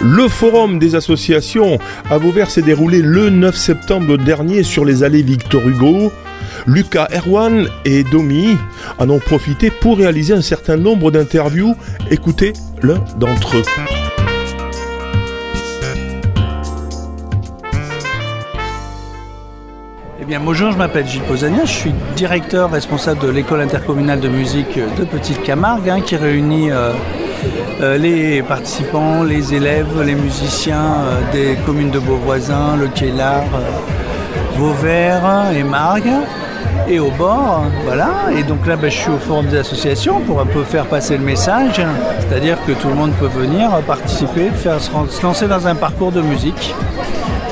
Le forum des associations à Vauvert s'est déroulé le 9 septembre dernier sur les allées Victor Hugo. Lucas Erwan et Domi en ont profité pour réaliser un certain nombre d'interviews. Écoutez l'un d'entre eux. Eh bien, bonjour, je m'appelle Gilles Posania, je suis directeur responsable de l'école intercommunale de musique de Petite Camargue, hein, qui réunit euh, les participants, les élèves, les musiciens euh, des communes de Beauvoisin, Le Quélard, Vauvert et Margue et au bord, voilà. Et donc là, ben, je suis au forum des associations pour un peu faire passer le message, c'est-à-dire que tout le monde peut venir participer, faire, se lancer dans un parcours de musique.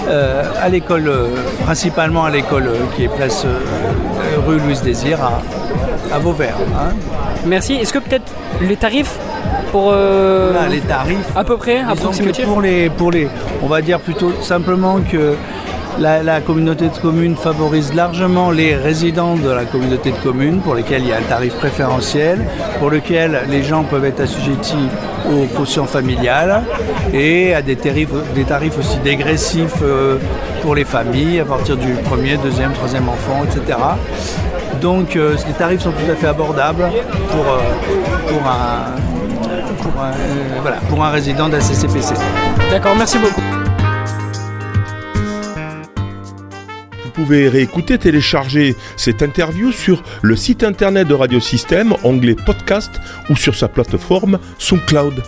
Euh, à l'école, euh, principalement à l'école euh, qui est place rue Louise Désir à, Vauvert. Hein. Merci. Est-ce que peut-être les tarifs pour les tarifs à peu près pour les pour les on va dire plutôt simplement que la, communauté de communes favorise largement les résidents de la communauté de communes pour lesquels il y a un tarif préférentiel, pour lequel les gens peuvent être assujettis aux cautions familiales et à des tarifs, des tarifs aussi dégressifs euh, pour les familles à partir du premier, deuxième, troisième enfant, etc. Donc euh, les tarifs sont tout à fait abordables pour, euh, pour, un, voilà, pour un résident de la CCPC. D'accord, merci beaucoup. Vous pouvez réécouter, télécharger cette interview sur le site internet de Radio Système, onglet podcast ou sur sa plateforme SoundCloud.